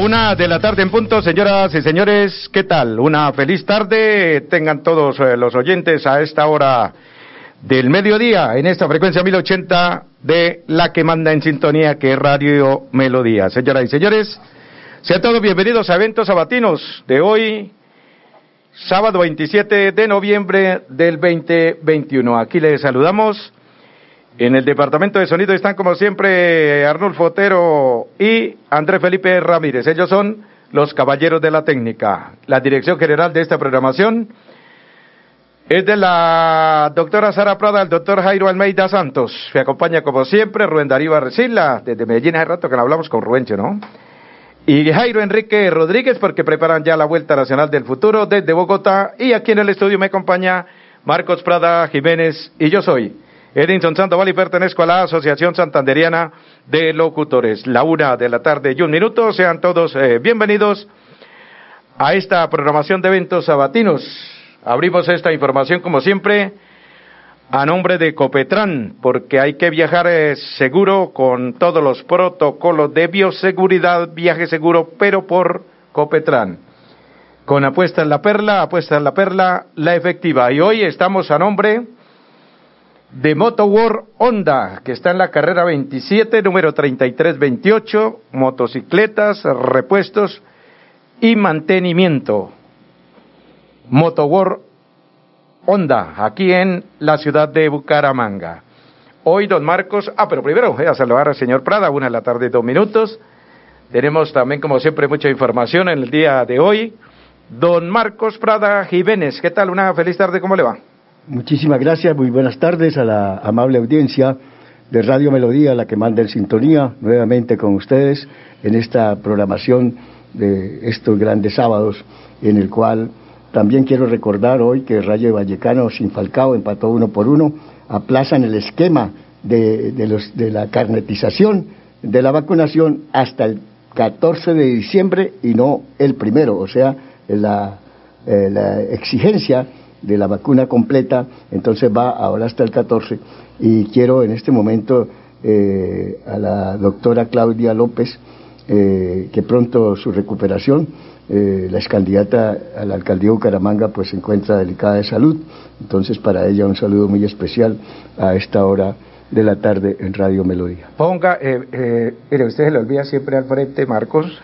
Una de la tarde en punto, señoras y señores, ¿qué tal? Una feliz tarde, tengan todos eh, los oyentes a esta hora del mediodía, en esta frecuencia 1080 de la que manda en sintonía, que es Radio Melodía. Señoras y señores, sean todos bienvenidos a eventos sabatinos de hoy, sábado 27 de noviembre del 2021. Aquí les saludamos en el departamento de sonido están como siempre Arnulfo Otero y André Felipe Ramírez. Ellos son los caballeros de la técnica. La dirección general de esta programación es de la doctora Sara Prada, el doctor Jairo Almeida Santos. Me acompaña como siempre Rubén Darío Arcila, desde Medellín hace rato que no hablamos con Rubencho, ¿no? Y Jairo Enrique Rodríguez, porque preparan ya la Vuelta Nacional del Futuro desde Bogotá. Y aquí en el estudio me acompaña Marcos Prada Jiménez y yo soy Edinson Sandoval y pertenezco a la Asociación Santanderiana de Locutores. La una de la tarde y un minuto. Sean todos eh, bienvenidos a esta programación de eventos sabatinos. Abrimos esta información como siempre a nombre de Copetran, porque hay que viajar eh, seguro con todos los protocolos de bioseguridad, viaje seguro, pero por Copetran. Con apuesta en la perla, apuesta en la perla, la efectiva. Y hoy estamos a nombre de Motowar Honda, que está en la carrera 27, número 3328, motocicletas, repuestos y mantenimiento. Motowar Honda, aquí en la ciudad de Bucaramanga. Hoy, don Marcos, ah, pero primero voy a saludar al señor Prada, una de la tarde, dos minutos. Tenemos también, como siempre, mucha información en el día de hoy. Don Marcos Prada Jiménez, ¿qué tal? Una feliz tarde, ¿cómo le va? Muchísimas gracias, muy buenas tardes a la amable audiencia de Radio Melodía, la que manda en sintonía nuevamente con ustedes en esta programación de estos grandes sábados, en el cual también quiero recordar hoy que Rayo Vallecano sin Falcao empató uno por uno, aplazan el esquema de, los, de la carnetización de la vacunación hasta el 14 de diciembre y no el primero, o sea, la, eh, la exigencia de la vacuna completa, entonces va ahora hasta el 14. Y quiero en este momento eh, a la doctora Claudia López, eh, que pronto su recuperación, eh, la ex candidata a la alcaldía de Bucaramanga, pues se encuentra delicada de salud. Entonces, para ella un saludo muy especial a esta hora de la tarde en Radio Melodía. Ponga, eh, mire, usted se le olvida siempre al frente, Marcos,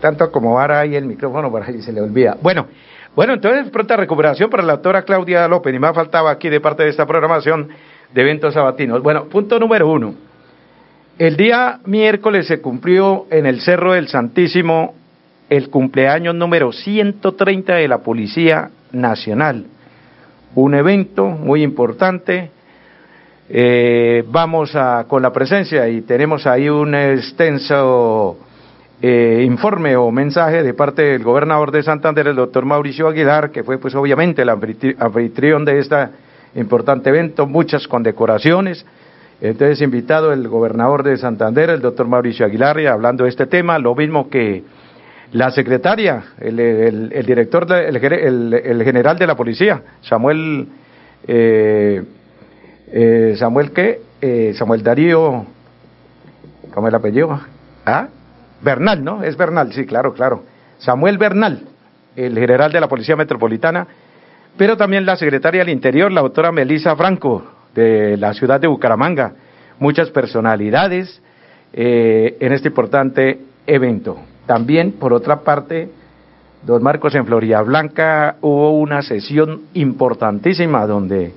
tanto como ahora hay el micrófono por ahí se le olvida. Bueno, bueno, entonces pronta recuperación para la doctora Claudia López, y más faltaba aquí de parte de esta programación de eventos sabatinos. Bueno, punto número uno. El día miércoles se cumplió en el Cerro del Santísimo el cumpleaños número 130 de la Policía Nacional. Un evento muy importante. Eh, vamos a, con la presencia y tenemos ahí un extenso eh, informe o mensaje de parte del gobernador de Santander, el doctor Mauricio Aguilar, que fue pues obviamente el anfitrión de este importante evento, muchas condecoraciones. Entonces, invitado el gobernador de Santander, el doctor Mauricio Aguilar, y hablando de este tema, lo mismo que la secretaria, el, director, el, general de la policía, Samuel, eh, eh, Samuel qué, Samuel Darío, ¿cómo es el apellido? ¿Ah? Bernal, ¿no? Es Bernal, sí, claro, claro. Samuel Bernal, el general de la Policía Metropolitana, pero también la secretaria del Interior, la doctora Melisa Franco, de la ciudad de Bucaramanga. Muchas personalidades eh, en este importante evento. También, por otra parte, don Marcos, en Florida Blanca hubo una sesión importantísima donde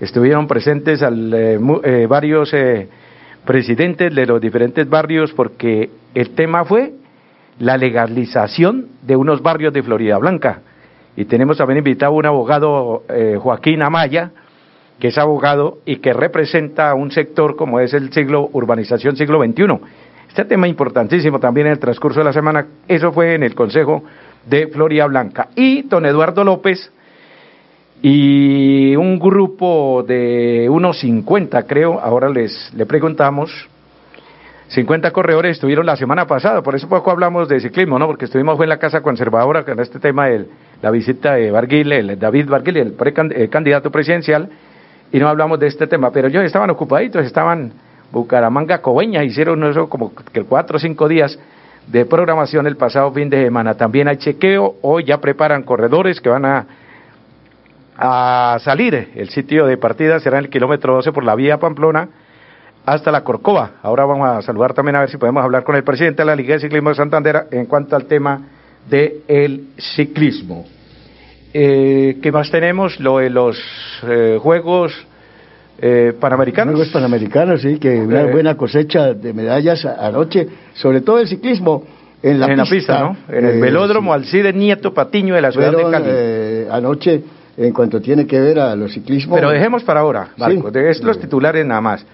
estuvieron presentes al, eh, eh, varios presidentes de los diferentes barrios porque el tema fue la legalización de unos barrios de Florida Blanca. Y tenemos también invitado a un abogado, eh, Joaquín Amaya, que es abogado y que representa un sector como es el siglo urbanización siglo XXI. Este tema importantísimo también en el transcurso de la semana, eso fue en el Consejo de Florida Blanca. Y don Eduardo López, y un grupo de unos 50, creo, ahora les le preguntamos, 50 corredores estuvieron la semana pasada, por eso poco hablamos de ciclismo, ¿no? Porque estuvimos en la Casa Conservadora con este tema de la visita de Barguil, el David Barguil, el, candidato presidencial, y no hablamos de este tema, pero ellos estaban ocupaditos, estaban Bucaramanga, Coveña, hicieron eso como que cuatro o cinco días de programación el pasado fin de semana. También hay chequeo, hoy ya preparan corredores que van a, a salir. El sitio de partida será en el kilómetro 12 por la vía Pamplona hasta la Corcova. Ahora vamos a saludar también a ver si podemos hablar con el presidente de la Liga de Ciclismo de Santander en cuanto al tema del el ciclismo. Eh, ¿Qué más tenemos? Lo de los eh, Juegos eh, Panamericanos. Juegos Panamericanos, sí, que una Eh. buena cosecha de medallas anoche, sobre todo el ciclismo en la en pista. la pista, ¿no? En el Eh, velódromo Alcide Nieto Patiño de la ciudad de Cali. eh, anoche, en cuanto tiene que ver a los ciclismos. Pero dejemos para ahora, Marco, Sí. de es los titulares nada más.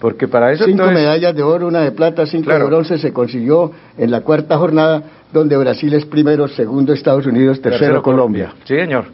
Porque para eso Cinco entonces, medallas de oro, una de plata, cinco Claro. de bronce se consiguió en la cuarta jornada, donde Brasil es primero, segundo Estados Unidos, tercero, Colombia. Sí, señor.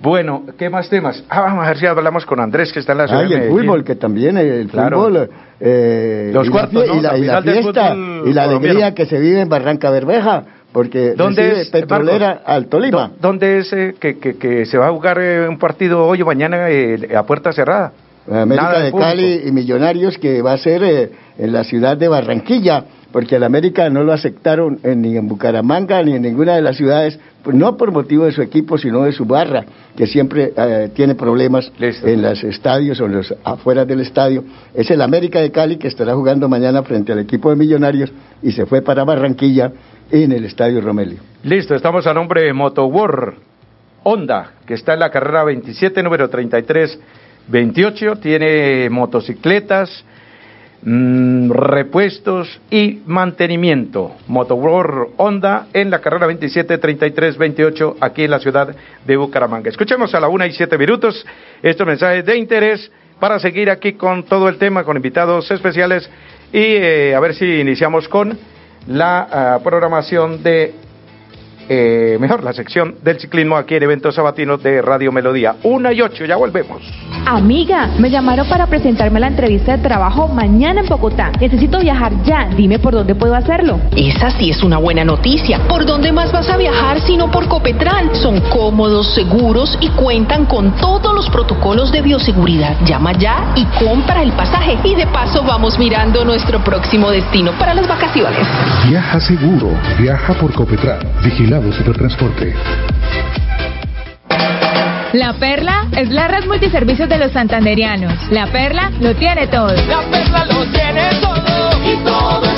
Bueno, ¿qué más temas? Ah, vamos a ver si hablamos con Andrés, que está en la ciudad Ah, y el fútbol, que también el Claro. fútbol. eh, Los y cuartos. Y la, y fiesta y la alegría que se vive en Barranca Bermeja, porque ¿Dónde es, Petrolera Marcos? al Tolima. ¿Dó- ¿Dónde es eh, que, que, que se va a jugar eh, un partido hoy o mañana eh, a puerta cerrada? América Nada de. Cali y Millonarios que va a ser eh, en la ciudad de Barranquilla, porque al América no lo aceptaron en- ni en Bucaramanga ni en ninguna de las ciudades, pues no por motivo de su equipo, sino de su barra, que siempre eh, tiene problemas Listo. en los estadios o en los afuera del estadio. Es el América de Cali que estará jugando mañana frente al equipo de Millonarios y se fue para Barranquilla en el estadio Romelio. Listo, estamos a nombre de Motowar Honda, que está en la carrera 27, número 3328. Tiene motocicletas, mm, repuestos y mantenimiento. Motowar Honda en la carrera 27, 3328, aquí en la ciudad de Bucaramanga. Escuchemos a la una y siete minutos estos mensajes de interés para seguir aquí con todo el tema, con invitados especiales y eh, a ver si iniciamos con la ah, programación de eh, mejor, la sección del ciclismo aquí en eventos sabatinos de Radio Melodía. Una y ocho, ya volvemos. Amiga, me llamaron para presentarme a la entrevista de trabajo mañana en Bogotá. Necesito viajar ya. Dime por dónde puedo hacerlo. Esa sí es una buena noticia. ¿Por dónde más vas a viajar sino por Copetran? Son cómodos, seguros y cuentan con todos los protocolos de bioseguridad. Llama ya y compra el pasaje. Y de paso vamos mirando nuestro próximo destino para las vacaciones. Viaja seguro, viaja por Copetran, Supertransporte. La Perla es la red multiservicios de los santanderianos. La Perla lo tiene todo. La perla lo tiene todo y todo.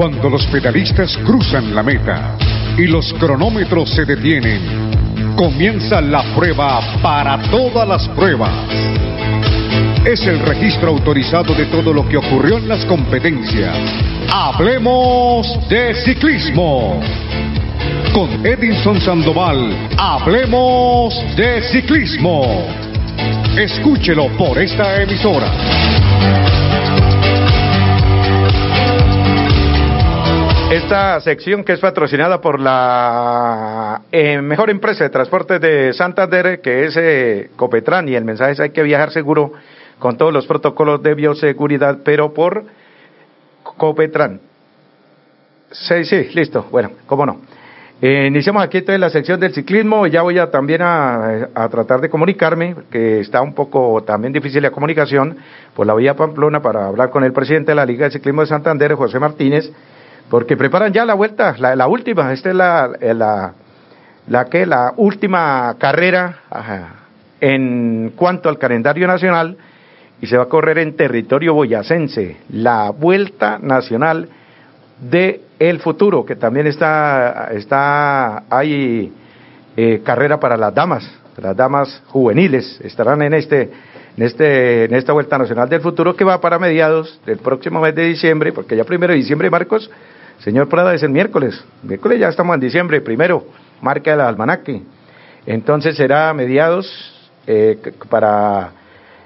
Cuando los pedalistas cruzan la meta y los cronómetros se detienen, comienza la prueba para todas las pruebas. Es el registro autorizado de todo lo que ocurrió en las competencias. Hablemos de ciclismo. Con Edinson Sandoval, hablemos de ciclismo. Escúchelo por esta emisora. Esta sección que es patrocinada por la eh, mejor empresa de transportes de Santander, que es eh, Copetran, y el mensaje es hay que viajar seguro con todos los protocolos de bioseguridad, pero por Copetran. Sí, sí, listo. Bueno, cómo no. Eh, iniciamos aquí entonces la sección del ciclismo. Ya voy a también a tratar de comunicarme, que está un poco también difícil la comunicación por la vía Pamplona para hablar con el presidente de la Liga de Ciclismo de Santander, José Martínez, porque preparan ya la vuelta, la, última. Esta es la, eh, la, que la última carrera en cuanto al calendario nacional y se va a correr en territorio boyacense, la Vuelta Nacional de futuro, que también está, está hay eh, carrera para las damas, las damas juveniles estarán en este, en este, en esta vuelta nacional del futuro que va para mediados del próximo mes de diciembre, porque ya primero de diciembre, Marcos, señor Prada es el miércoles, miércoles ya estamos en diciembre, primero, marca el almanaque, entonces será mediados eh, para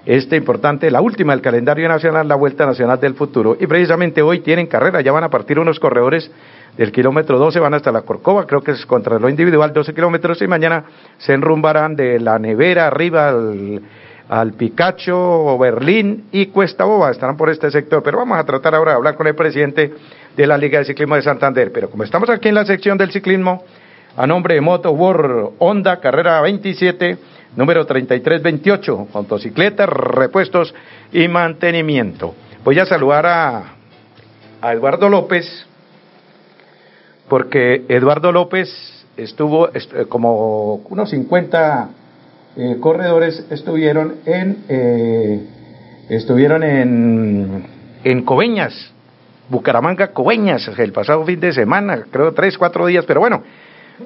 este importante, la última del calendario nacional, la Vuelta Nacional del Futuro. Y precisamente hoy tienen carrera, ya van a partir unos corredores del kilómetro 12 van hasta la Corcova, creo que es contra lo individual 12 kilómetros y mañana se enrumbarán de la nevera arriba al, al Picacho, Berlín y Cuesta Boba, estarán por este sector, pero vamos a tratar ahora de hablar con el presidente de la Liga de Ciclismo de Santander, pero como estamos aquí en la sección del ciclismo, a nombre de Moto World Honda, carrera 27, número 3328, motocicletas, repuestos y mantenimiento. Voy a saludar a, Eduardo López, porque Eduardo López estuvo eh, como unos 50 eh, corredores estuvieron en eh, estuvieron en en Coveñas, Bucaramanga, Coveñas, el pasado fin de semana, creo tres, cuatro días, pero bueno,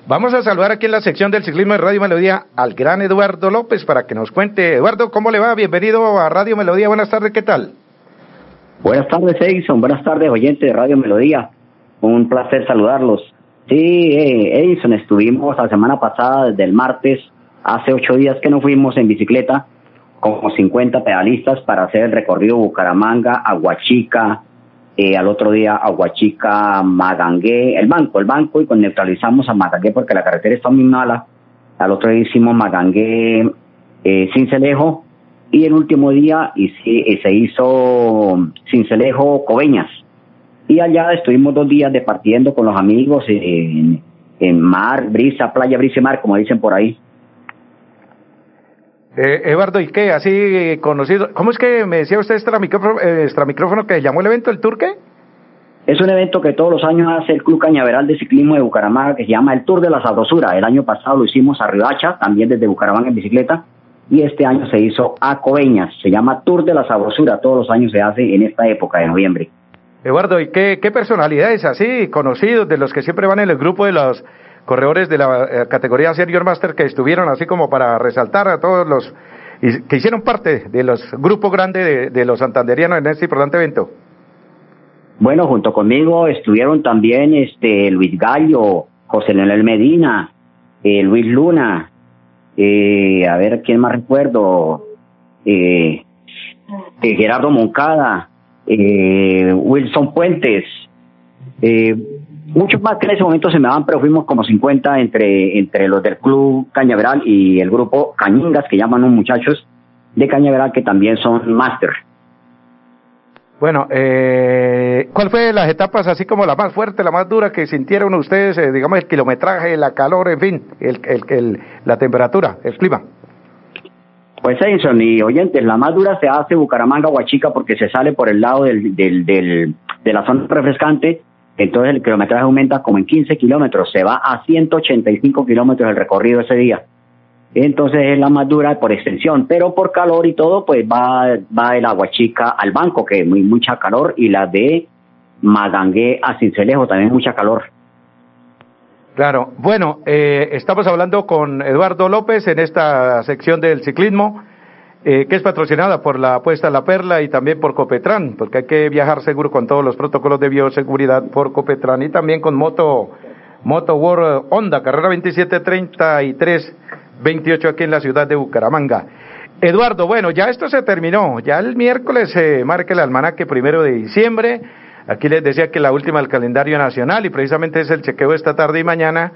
vamos a saludar aquí en la sección del ciclismo de Radio Melodía al gran Eduardo López para que nos cuente. Eduardo, ¿cómo le va? Bienvenido a Radio Melodía, buenas tardes, ¿qué tal? Buenas tardes, Edison, buenas tardes, oyente de Radio Melodía. Un placer saludarlos. Sí, eh, Edison, estuvimos la semana pasada, desde el martes, hace ocho días que nos fuimos en bicicleta, como 50 pedalistas para hacer el recorrido Bucaramanga, Aguachica, eh, al otro día Aguachica, Magangué, el banco, el banco, y con neutralizamos a Magangué porque la carretera está muy mala. Al otro día hicimos Magangué, eh, Cincelejo, y el último día y, se hizo Cincelejo, Coveñas y allá estuvimos dos días departiendo con los amigos en, en mar, brisa, playa, brisa y mar, como dicen por ahí. Eh, Eduardo, ¿y qué? Así conocido. ¿Cómo es que me decía usted extra micrófono, eh, extra micrófono que llamó el evento, el Tour qué? Es un evento que todos los años hace el Club Cañaveral de Ciclismo de Bucaramanga que se llama el Tour de la Sabrosura. El año pasado lo hicimos a Ribacha, también desde Bucaramanga en bicicleta, y este año se hizo a Coveñas. Se llama Tour de la Sabrosura. Todos los años se hace en esta época de noviembre. Eduardo, ¿y qué, qué personalidades así conocidos de los que siempre van en el grupo de los corredores de la eh, categoría Senior Master que estuvieron así como para resaltar a todos los que hicieron parte de los grupos grandes de, los santanderianos en este importante evento? Bueno, junto conmigo estuvieron también este Luis Gallo, José Leonel Medina, eh, Luis Luna, eh, a ver quién más recuerdo, eh, Gerardo Moncada, eh, Wilson Puentes, eh, muchos más que en ese momento se me van, pero fuimos como 50 entre, entre los del Club Cañaveral y el grupo Cañingas, que llaman los muchachos de Cañaveral, que también son máster. Bueno, eh, ¿cuál fue las etapas así como la más fuerte, la más dura que sintieron ustedes, eh, digamos, el kilometraje, la calor, en fin, el, el, el, la temperatura, el clima? Pues Edison y oyentes, la más dura se hace Bucaramanga Huachica porque se sale por el lado del, del, del, de la zona refrescante, entonces el kilometraje aumenta como en 15 kilómetros, se va a 185 kilómetros el recorrido ese día. Entonces es la más dura por extensión, pero por calor y todo, pues va, va el Aguachica al banco, que es mucha calor, y la de Magangué a Cincelejo, también mucha calor. Claro, bueno, eh, estamos hablando con Eduardo López en esta sección del ciclismo, eh, que es patrocinada por la apuesta la perla y también por Copetran, porque hay que viajar seguro con todos los protocolos de bioseguridad por Copetran y también con Moto, Moto World Honda, carrera 2733 28 aquí en la ciudad de Bucaramanga. Eduardo, bueno, ya esto se terminó, ya el miércoles se marca el almanaque primero de diciembre Aquí les decía que la última del calendario nacional y precisamente es el chequeo esta tarde y mañana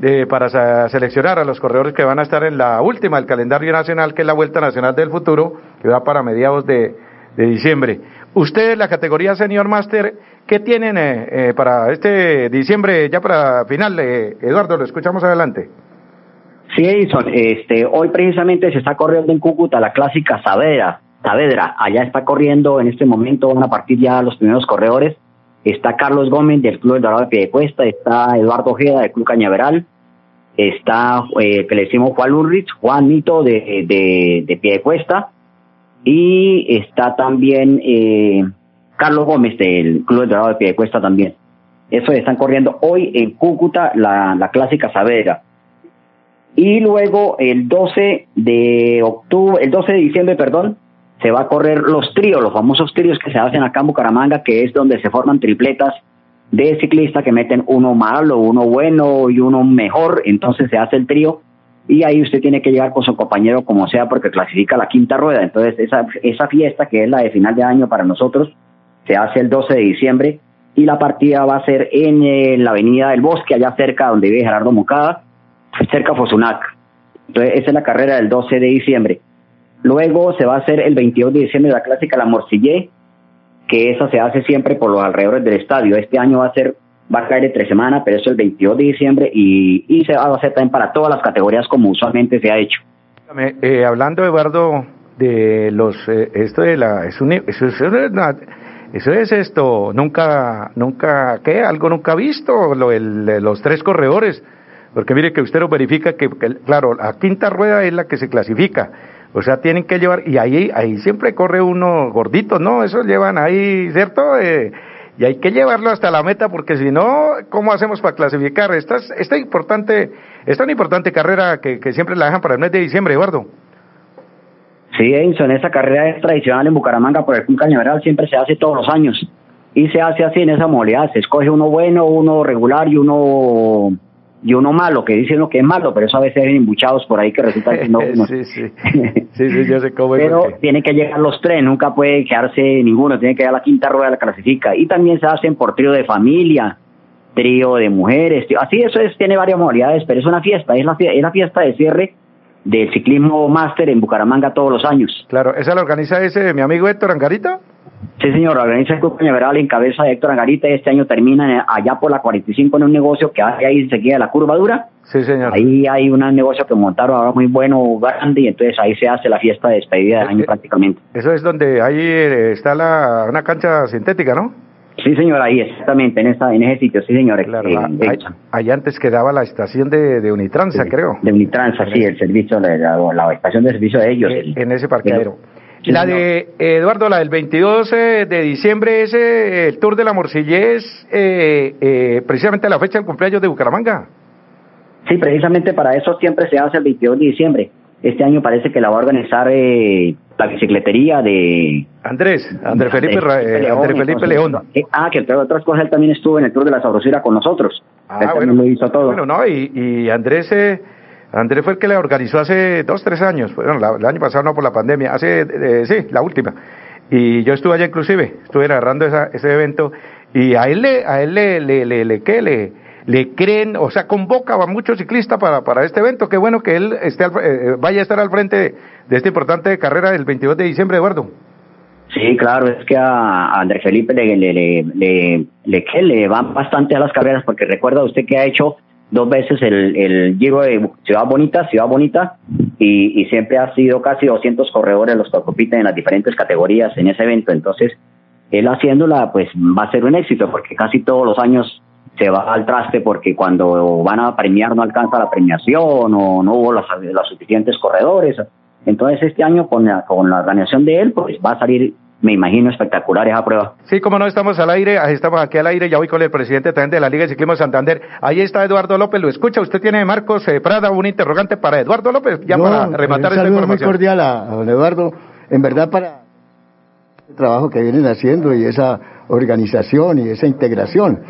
de, para seleccionar a los corredores que van a estar en la última del calendario nacional, que es la Vuelta Nacional del Futuro, que va para mediados de, diciembre. Ustedes, la categoría Senior Master, ¿qué tienen eh, eh, para este diciembre, ya para final? Eh, Eduardo, lo escuchamos adelante. Sí, Edison, este, hoy precisamente se está corriendo en Cúcuta la clásica Savera, Saavedra, allá está corriendo en este momento, van a partir ya los primeros corredores. Está Carlos Gómez del Club del Dorado de Piedecuesta, está Eduardo Ojeda del Club Cañaveral, está eh, que le decimos Juan Ulrich, Juan Nito de, de, de Piedecuesta, y está también eh, Carlos Gómez del Club del Dorado de Piedecuesta también. Eso están corriendo hoy en Cúcuta la, la clásica Saavedra. Y luego el 12 de octubre, el 12 de diciembre, perdón, se va a correr los tríos, los famosos tríos que se hacen acá en Bucaramanga, que es donde se forman tripletas de ciclistas que meten uno malo, uno bueno y uno mejor, entonces se hace el trío y ahí usted tiene que llegar con su compañero como sea porque clasifica la quinta rueda. Entonces esa, esa fiesta que es la de final de año para nosotros se hace el 12 de diciembre y la partida va a ser en eh, la avenida del Bosque, allá cerca donde vive Gerardo Moncada, cerca de Fosunac. Entonces, esa es la carrera del 12 de diciembre. Luego se va a hacer el 22 de diciembre la clásica La Morcillé, que esa se hace siempre por los alrededores del estadio. Este año va a ser va a caer entre semana, pero eso es el 22 de diciembre y, y se va a hacer también para todas las categorías como usualmente se ha hecho. Eh, hablando, Eduardo, de los, eh, esto de la, es eso, es esto, nunca, nunca, ¿qué? Algo nunca visto, lo, el, los tres corredores, porque mire que usted lo verifica que, claro, la quinta rueda es la que se clasifica, o sea, tienen que llevar, y ahí, ahí siempre corre uno gordito, ¿no? Eso llevan ahí, ¿cierto? Eh, y hay que llevarlo hasta la meta porque si no, ¿cómo hacemos para clasificar? Esta, esta importante, esta una importante carrera que, que siempre la dejan para el mes de diciembre, Eduardo. Sí, Edison, esa carrera es tradicional en Bucaramanga por el Club Cañaveral, siempre se hace todos los años. Y se hace así en esa modalidad, se escoge uno bueno, uno regular y uno y uno malo, que dicen lo que es malo, pero eso a veces hay embuchados por ahí que resulta que no. sí, sí. sí, sí, yo sé cómo Pero tienen que llegar los tres, nunca puede quedarse ninguno, tiene que llegar la quinta rueda de la clasifica. Y también se hacen por trío de familia, trío de mujeres, así eso es, tiene varias modalidades, pero es una fiesta, es la, es la fiesta de cierre del ciclismo máster en Bucaramanga todos los años. Claro, ¿esa la organiza ese mi amigo Héctor Angarita? Sí, señor, organiza el Club Cañaveral en cabeza de Héctor Angarita y este año termina allá por la 45 en un negocio que hay ahí enseguida la curvadura. Sí, señor. Ahí hay un negocio que montaron ahora muy bueno, grande, y entonces ahí se hace la fiesta de despedida de año prácticamente. Eso es donde ahí eh, está la, una cancha sintética, ¿no? Sí, señor, ahí exactamente, en, esa, en ese sitio, sí, señor. Claro, eh, ahí, antes quedaba la estación de, de Unitransa, creo. De Unitransa, sí, el servicio, la, la, estación de servicio de ellos. Eh, en ese parqueadero. La de Eduardo, la del 22 de diciembre, ese el Tour de la Morcillé es eh, eh, precisamente la fecha del cumpleaños de Bucaramanga. Sí, precisamente para eso siempre se hace el 22 de diciembre. Este año parece que la va a organizar eh, la bicicletería de... Andrés, Andrés Felipe, Andrés Felipe, León. ah, que entre otras cosas él también estuvo en el Tour de la Sabrosura con nosotros. Ah, él bueno, lo hizo todo. Bueno, no, y, y Andrés... Eh, Andrés fue el que le organizó hace dos, tres años, bueno, el año pasado no por la pandemia, hace, eh, sí, la última. Y yo estuve allá inclusive, estuve narrando esa, ese evento y a él le, a él le, le, le, le, ¿qué? le, le creen, o sea, convoca a muchos ciclistas para, para este evento. Qué bueno que él esté eh, vaya a estar al frente de esta importante carrera del 22 de diciembre, Eduardo. Sí, claro, es que a Andrés Felipe le, le, le, le, le van bastante a las carreras, porque recuerda usted que ha hecho dos veces el, el Giro de Ciudad Bonita, Ciudad Bonita, y, y siempre ha sido casi 200 corredores los que compiten en las diferentes categorías en ese evento. Entonces, él haciéndola, pues va a ser un éxito, porque casi todos los años se va al traste porque cuando van a premiar no alcanza la premiación o no hubo los, suficientes corredores. Entonces este año con la, con la organización de él, pues va a salir me imagino espectacular esa prueba. Sí, como no estamos al aire, estamos aquí al aire, ya voy con el presidente también de la Liga de Ciclismo Santander. Ahí está Eduardo López, lo escucha. Usted tiene, Marcos eh, Prada, un interrogante para Eduardo López, ya para rematar esta información. muy cordial a, don Eduardo, en verdad para el trabajo que vienen haciendo y esa organización y esa integración.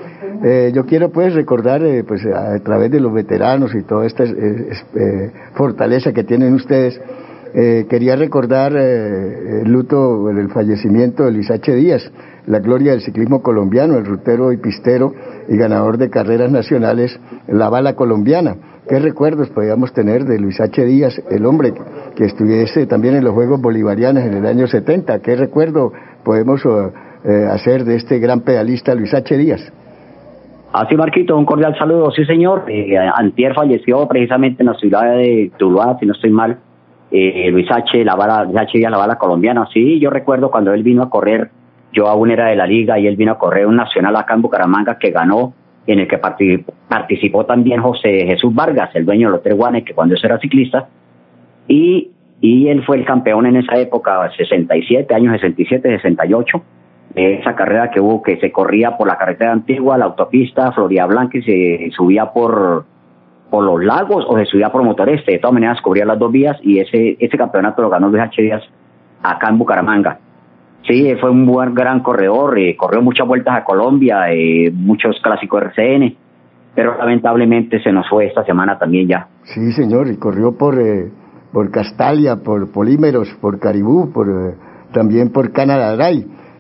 Eh, yo quiero pues recordar eh, pues a, través de los veteranos y toda esta eh, fortaleza que tienen ustedes, quería recordar el luto, el fallecimiento de Luis H. Díaz, la gloria del ciclismo colombiano, el rutero y pistero y ganador de carreras nacionales, la bala colombiana. ¿Qué recuerdos podíamos tener de Luis H. Díaz, el hombre que estuviese también en los Juegos Bolivarianos en el año 70? ¿Qué recuerdo podemos hacer de este gran pedalista Luis H. Díaz? Así, Marquito, un cordial saludo. Sí, señor. Eh, Antier falleció precisamente en la ciudad de Tuluá, si no estoy mal. Eh, Luis H. La bala, Luis H. la bala colombiana. Sí, yo recuerdo cuando él vino a correr, yo aún era de la liga y él vino a correr un nacional acá en Bucaramanga que ganó, en el que participó, también José Jesús Vargas, el dueño de los tres guanes, que cuando eso era ciclista. Y, y él fue el campeón en esa época, 67, años 67, 68 esa carrera que hubo que se corría por la carretera antigua, la autopista Florida Blanca y se subía por, por los lagos o se subía por motor este. De todas maneras, cubría las dos vías y ese, ese campeonato lo ganó Luis H. Díaz acá en Bucaramanga. Sí, fue un buen gran corredor, eh, corrió muchas vueltas a Colombia, eh, muchos clásicos RCN, pero lamentablemente se nos fue esta semana también ya. Sí, señor, y corrió por, eh, por Castalia, por Polímeros, por Caribú, por, también por Canadá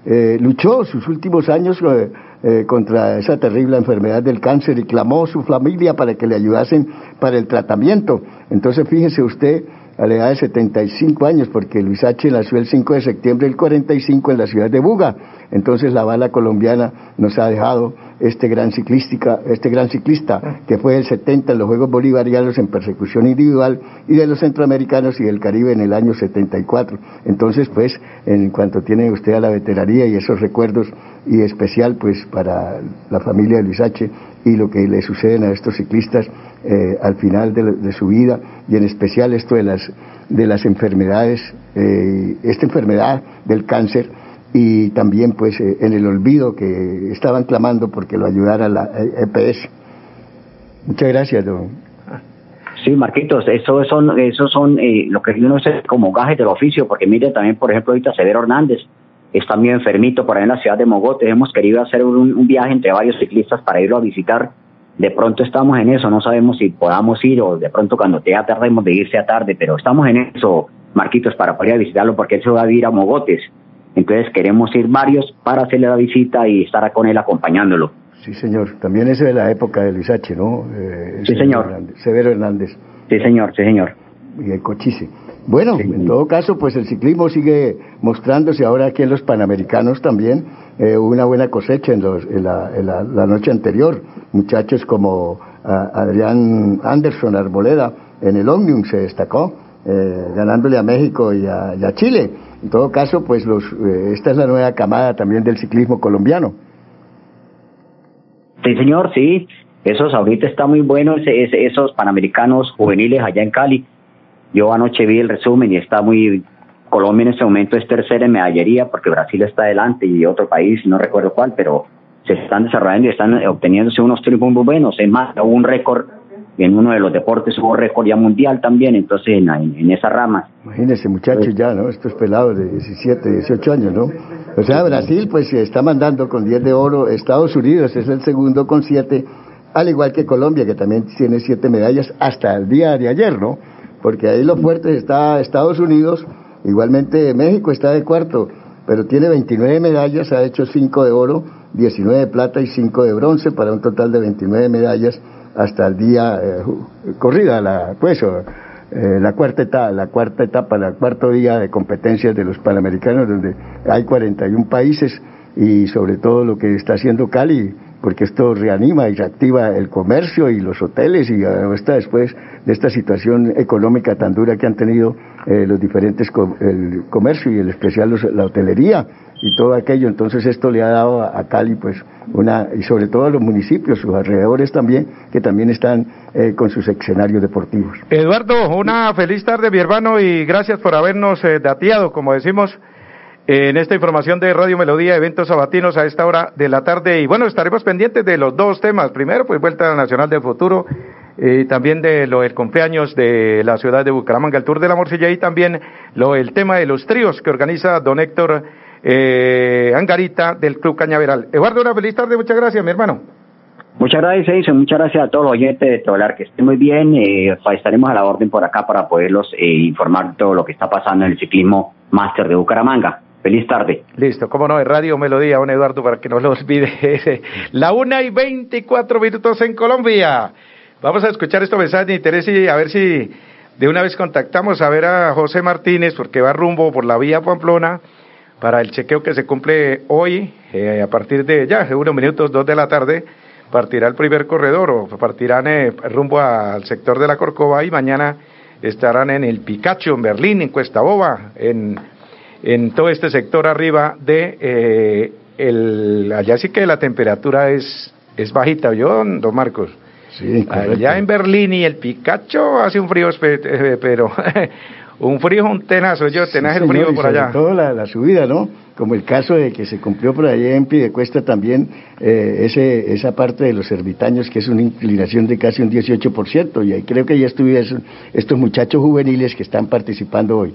eh, luchó sus últimos años, eh, eh, contra esa terrible enfermedad del cáncer y clamó a su familia para que le ayudasen para el tratamiento. Entonces fíjese usted a la edad de 75 años, porque Luis H. nació el 5 de septiembre del 45 en la ciudad de Buga. Entonces la bala colombiana nos ha dejado este gran ciclística, este gran ciclista que fue el 70 en los Juegos Bolivarianos en persecución individual y de los centroamericanos y del Caribe en el año 74. Entonces, pues, en cuanto tiene usted a la veteranía y esos recuerdos y especial, pues, para la familia de Luis H. y lo que le suceden a estos ciclistas eh, al final de, su vida y en especial esto de las de las enfermedades, eh, esta enfermedad del cáncer y también pues eh, en el olvido que estaban clamando porque lo ayudara la EPS. Muchas gracias, don. Sí, Marquitos, eso son, eso son eh, lo que uno hace como gajes del oficio, porque mire también, por ejemplo, ahorita Severo Hernández está muy enfermito por ahí en la ciudad de Mogote. Hemos querido hacer un, viaje entre varios ciclistas para irlo a visitar. De pronto estamos en eso, no sabemos si podamos ir o de pronto cuando te tardemos de irse a tarde, pero estamos en eso, Marquitos, para poder visitarlo porque él se va a ir a Mogotes. Entonces queremos ir varios para hacerle la visita y estar con él acompañándolo. Sí, señor. También es de la época de Luis H., ¿no? Eh, sí, señor. Severo Hernández. Sí, señor, sí, señor. Y el Cochise. Bueno, en todo caso, pues el ciclismo sigue mostrándose ahora aquí en los Panamericanos también. Eh, una buena cosecha en, los, en, la, la, noche anterior. Muchachos como ah, Adrián Anderson Arboleda en el Omnium se destacó, eh, ganándole a México y a, y a Chile. En todo caso, pues los, eh, esta es la nueva camada también del ciclismo colombiano. Sí, señor, sí. Esos ahorita está muy buenos, esos panamericanos juveniles allá en Cali. Yo anoche vi el resumen y está muy... Colombia en este momento es tercera en medallería porque Brasil está adelante y otro país, no recuerdo cuál, pero se están desarrollando y están obteniéndose unos triunfos muy buenos. Es más, hubo un récord en uno de los deportes hubo récord ya mundial también, entonces en, en, esa rama. Imagínese, muchachos pues ya, ¿no? Estos pelados de 17, 18 años, ¿no? O sea, Brasil pues se está mandando con 10 de oro, Estados Unidos es el segundo con 7, al igual que Colombia, que también tiene 7 medallas hasta el día de ayer, ¿no? Porque ahí lo fuerte está Estados Unidos, igualmente México está de cuarto, pero tiene 29 medallas, ha hecho 5 de oro, 19 de plata y 5 de bronce, para un total de 29 medallas hasta el día eh, corrida la pues eh, la cuarta etapa la cuarta etapa el cuarto día de competencias de los panamericanos donde hay 41 países y sobre todo lo que está haciendo Cali porque esto reanima y reactiva el comercio y los hoteles y está después de esta situación económica tan dura que han tenido eh, los diferentes el comercio y en especial la hotelería y todo aquello. Entonces esto le ha dado a, Cali pues una, y sobre todo a los municipios, sus alrededores también, que también están eh, con sus escenarios deportivos. Eduardo, una feliz tarde mi hermano y gracias por habernos eh, dateado, como decimos, en esta información de Radio Melodía, eventos sabatinos a esta hora de la tarde. Y bueno, estaremos pendientes de los dos temas. Primero, pues Vuelta Nacional del Futuro y también de lo del cumpleaños de la ciudad de Bucaramanga, el Tour de la Morcilla y también lo el tema de los tríos que organiza don Héctor eh, Angarita del Club Cañaveral. Eduardo, una feliz tarde, muchas gracias, mi hermano. Muchas gracias, Edison. Muchas gracias a todos los oyentes de Tolar, que estén muy bien. Eh, estaremos a la orden por acá para poderlos eh, informar todo lo que está pasando en el ciclismo máster de Bucaramanga. Feliz tarde. Listo, cómo no, de Radio Melodía, don Eduardo, para que no lo olvide. la una y veinticuatro minutos en Colombia. Vamos a escuchar estos mensajes de interés y a ver si de una vez contactamos a ver a José Martínez, porque va rumbo por la vía Pamplona para el chequeo que se cumple hoy, eh, a partir de ya, unos minutos, dos de la tarde, partirá el primer corredor o partirán eh, rumbo al sector de la Corcova y mañana estarán en el Picacho, en Berlín, en Cuesta Boba, en, en todo este sector arriba de eh, el, allá sí que la temperatura es, es bajita, ¿yo, don Marcos? Sí, allá en Berlín y el Picacho hace un frío, pero un frío un tenazo, yo tenés el frío por allá. Todo la, la, subida, ¿no? Como el caso de que se cumplió por allá en Pidecuesta también, eh, ese, esa parte de los ermitaños, que es una inclinación de casi un 18%, y ahí creo que ya estuvieron estos muchachos juveniles que están participando hoy.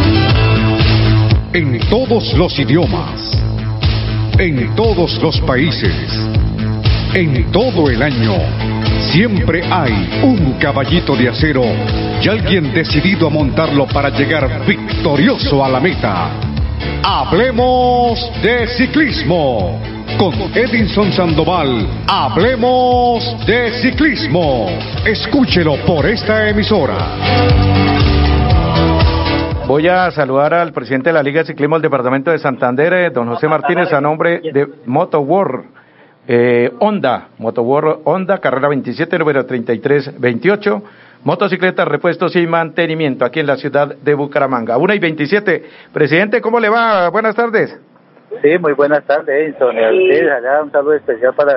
En todos los idiomas. En todos los países. En todo el año. Siempre hay un caballito de acero y alguien decidido a montarlo para llegar victorioso a la meta. Hablemos de ciclismo. Con Edinson Sandoval, hablemos de ciclismo. Escúchelo por esta emisora. Voy a saludar al presidente de la Liga de Ciclismo del Departamento de Santander, eh, don José Martínez, a nombre de Moto World. Eh, Honda, Moto World Honda, carrera 27, número 3328. Motocicletas, repuestos y mantenimiento aquí en la ciudad de Bucaramanga. 1 y 27. Presidente, ¿cómo le va? Buenas tardes. Sí, muy buenas tardes, Edison. Ustedes allá un saludo especial para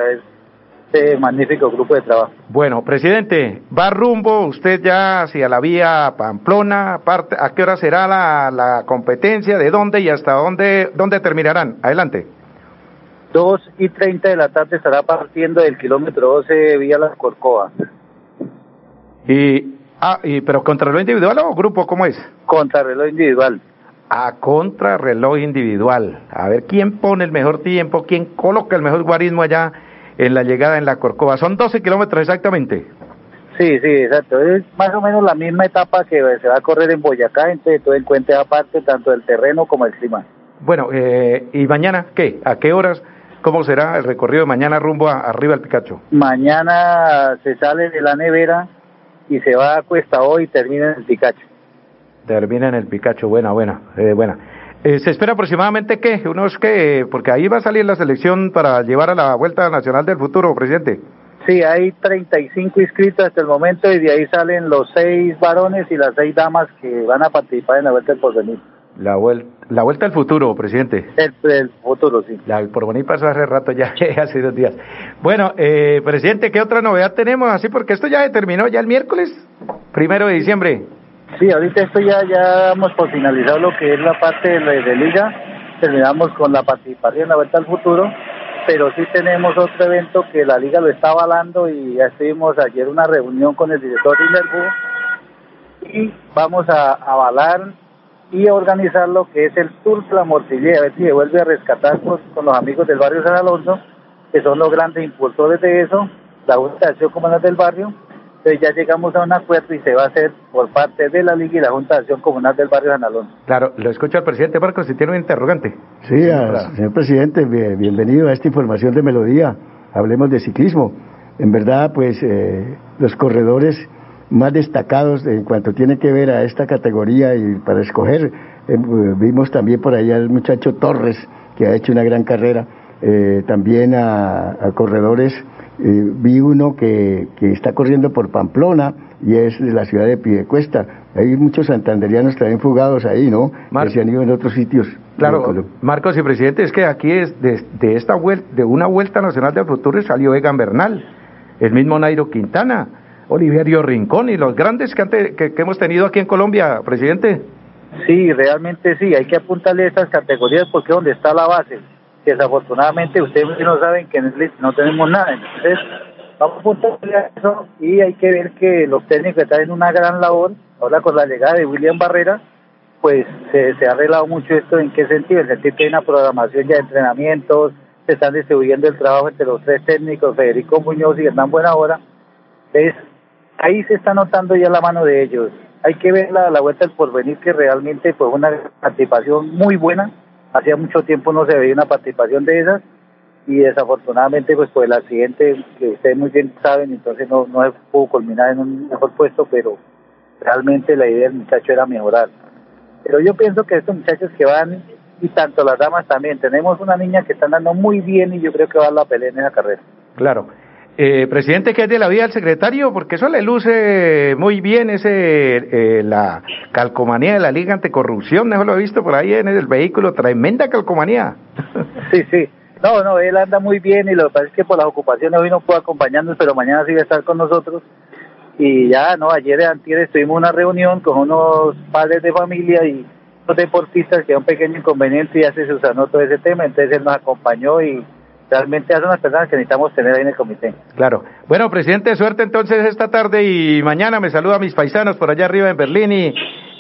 este magnífico grupo de trabajo. Bueno, presidente, va rumbo usted ya hacia la vía Pamplona. Parte, ¿A qué hora será la, la competencia? ¿De dónde y hasta dónde, dónde terminarán? Adelante. 2 y 30 de la tarde estará partiendo del kilómetro 12 vía Las Corcovas. Y, ah, y, ¿Pero contrarreloj individual o grupo? ¿Cómo es? Contrarreloj individual. A contrarreloj individual. A ver quién pone el mejor tiempo, quién coloca el mejor guarismo allá en la llegada en la Corcova. Son 12 kilómetros exactamente. Sí, sí, exacto. Es más o menos la misma etapa que se va a correr en Boyacá, entonces todo en cuenta aparte tanto del terreno como el clima. Bueno, eh, ¿y mañana qué? ¿A qué horas? ¿Cómo será el recorrido de mañana rumbo a, arriba al Picacho? Mañana se sale de la nevera y se va a Cuesta hoy y termina en el Picacho. Termina en el Picacho, buena, buena, eh, buena. Eh, ¿Se espera aproximadamente qué? Unos qué? Porque ahí va a salir la selección para llevar a la Vuelta Nacional del Futuro, presidente. Sí, hay 35 inscritos hasta el momento y de ahí salen los seis varones y las seis damas que van a participar en la Vuelta del Porvenir. La vuelta, la vuelta al futuro, presidente. El, el futuro, sí. La, el porvenir pasó hace rato ya, hace dos días. Bueno, eh, presidente, ¿qué otra novedad tenemos? Así porque esto ya se terminó ya el miércoles, primero de diciembre. Sí, ahorita esto ya, ya hemos por finalizado lo que es la parte de, de liga. Terminamos con la participación en la vuelta al futuro, pero sí tenemos otro evento que la liga lo está avalando y ya estuvimos ayer una reunión con el director de y vamos a avalar y organizar lo que es el Tour de la Morcillera, a ver si se vuelve a rescatar con, con, los amigos del barrio San Alonso, que son los grandes impulsores de eso, la Junta de Acción Comunal del Barrio. Entonces ya llegamos a un acuerdo y se va a hacer por parte de la Liga y la Junta de Acción Comunal del Barrio San Alonso. Claro, lo escucho al presidente Marcos si tiene un interrogante. Sí, a, señor presidente, bienvenido a esta información de Melodía. Hablemos de ciclismo. En verdad, pues eh, los corredores más destacados en cuanto tiene que ver a esta categoría y para escoger. Eh, vimos también por ahí al muchacho Torres, que ha hecho una gran carrera, eh, también a, a corredores. Eh, vi uno que, que está corriendo por Pamplona y es de la ciudad de Piedecuesta. Hay muchos santanderianos también fugados ahí, ¿no? Mar que se han ido en otros sitios. Claro, Marcos y presidente, es que aquí es de, de esta vuelta, de una vuelta nacional del futuro salió Egan Bernal, el mismo Nairo Quintana, Oliverio Rincón y los grandes que, ante, que, que, hemos tenido aquí en Colombia, presidente. Sí, realmente sí, hay que apuntarle a estas categorías porque es donde está la base. Desafortunadamente ustedes no saben que en el no tenemos nada, entonces vamos a a eso y hay que ver que los técnicos están en una gran labor, ahora con la llegada de William Barrera, pues se, se ha arreglado mucho esto. ¿En qué sentido? En el sentido que hay una programación ya de entrenamientos, se están distribuyendo el trabajo entre los tres técnicos, Federico Muñoz y Hernán Buenahora. Entonces, ahí se está notando ya la mano de ellos. Hay que ver la, la vuelta del porvenir, que realmente fue una participación muy buena. Hacía mucho tiempo no se veía una participación de esas y desafortunadamente pues por el accidente que ustedes muy bien saben entonces no, no pudo culminar en un mejor puesto pero realmente la idea del muchacho era mejorar. Pero yo pienso que estos muchachos que van y tanto las damas también tenemos una niña que está andando muy bien y yo creo que va a la pelea en esa carrera. Claro eh, presidente, ¿qué es de la vida del secretario? Porque eso le luce muy bien ese eh, la calcomanía de la Liga Anticorrupción, eso lo he visto por ahí en el vehículo, tremenda calcomanía. Sí, sí, no, no, él anda muy bien y lo que pasa es que por las ocupaciones hoy no puede acompañarnos, pero mañana sí va a estar con nosotros. Y ya, no, ayer antier estuvimos una reunión con unos padres de familia y los deportistas que un pequeño inconveniente y ya se susanó todo ese tema, entonces él nos acompañó y realmente son las personas que necesitamos tener ahí en el comité. Claro. Bueno, presidente, suerte entonces esta tarde y mañana me saluda a mis paisanos por allá arriba en Berlín y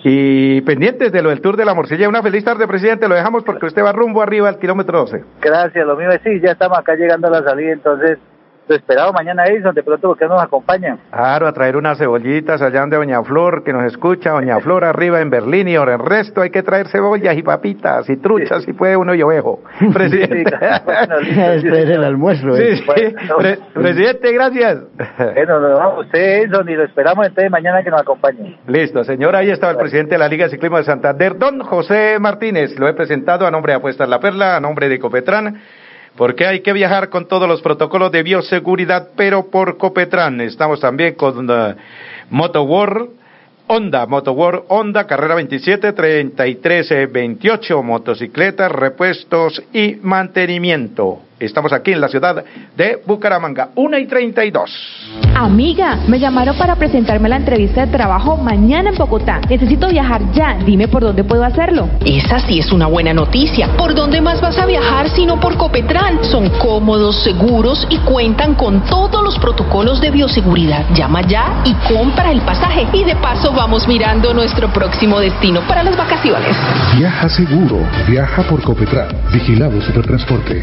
y pendientes de lo del Tour de la Morcilla. Una feliz tarde, presidente. Lo dejamos porque usted va rumbo arriba al kilómetro 12. Gracias, lo mío es sí, ya estamos acá llegando a la salida, entonces lo esperado mañana Edison, de pronto porque nos acompañan. Claro, a traer unas cebollitas allá donde Doña Flor, que nos escucha, Doña Flor arriba en Berlín y ahora el resto hay que traer cebollas y papitas y truchas si puede uno y ovejo. Presidente. Después del almuerzo. ¿eh? Sí, presidente, gracias. Bueno, nos vamos usted Edison y lo esperamos entonces mañana que nos acompañe. Listo, señora, ahí estaba el presidente de la Liga de Ciclismo de Santander, don José Martínez. Lo he presentado a nombre de Apuestas La Perla, a nombre de Copetran porque hay que viajar con todos los protocolos de bioseguridad, pero por Copetran. Estamos también con uh, MotoWorld, Honda, MotoWorld, Honda, carrera 27, 33, 28, motocicletas, repuestos y mantenimiento. Estamos aquí en la ciudad de Bucaramanga, 1 y 32. Amiga, me llamaron para presentarme la entrevista de trabajo mañana en Bogotá. Necesito viajar ya. Dime por dónde puedo hacerlo. Esa sí es una buena noticia. ¿Por dónde más vas a viajar sino por Copetran? Son cómodos, seguros y cuentan con todos los protocolos de bioseguridad. Llama ya y compra el pasaje. Y de paso vamos mirando nuestro próximo destino para las vacaciones. Viaja seguro. Viaja por Copetran. Vigilado Supertransporte.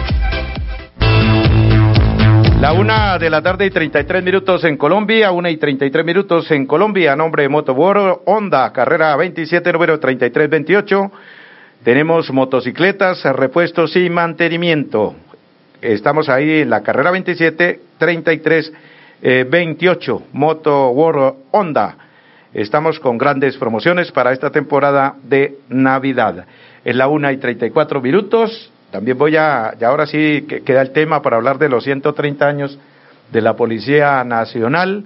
La una de la tarde y 33 minutos en Colombia, una y 33 minutos en Colombia, nombre de Motoboro Honda, carrera 27, número 3328. Tenemos motocicletas, repuestos y mantenimiento. Estamos ahí en la carrera 27, 33, eh, 28, Moto World Honda. Estamos con grandes promociones para esta temporada de Navidad. En la una y 34 minutos, también voy a, y ahora sí que queda el tema para hablar de los 130 años de la Policía Nacional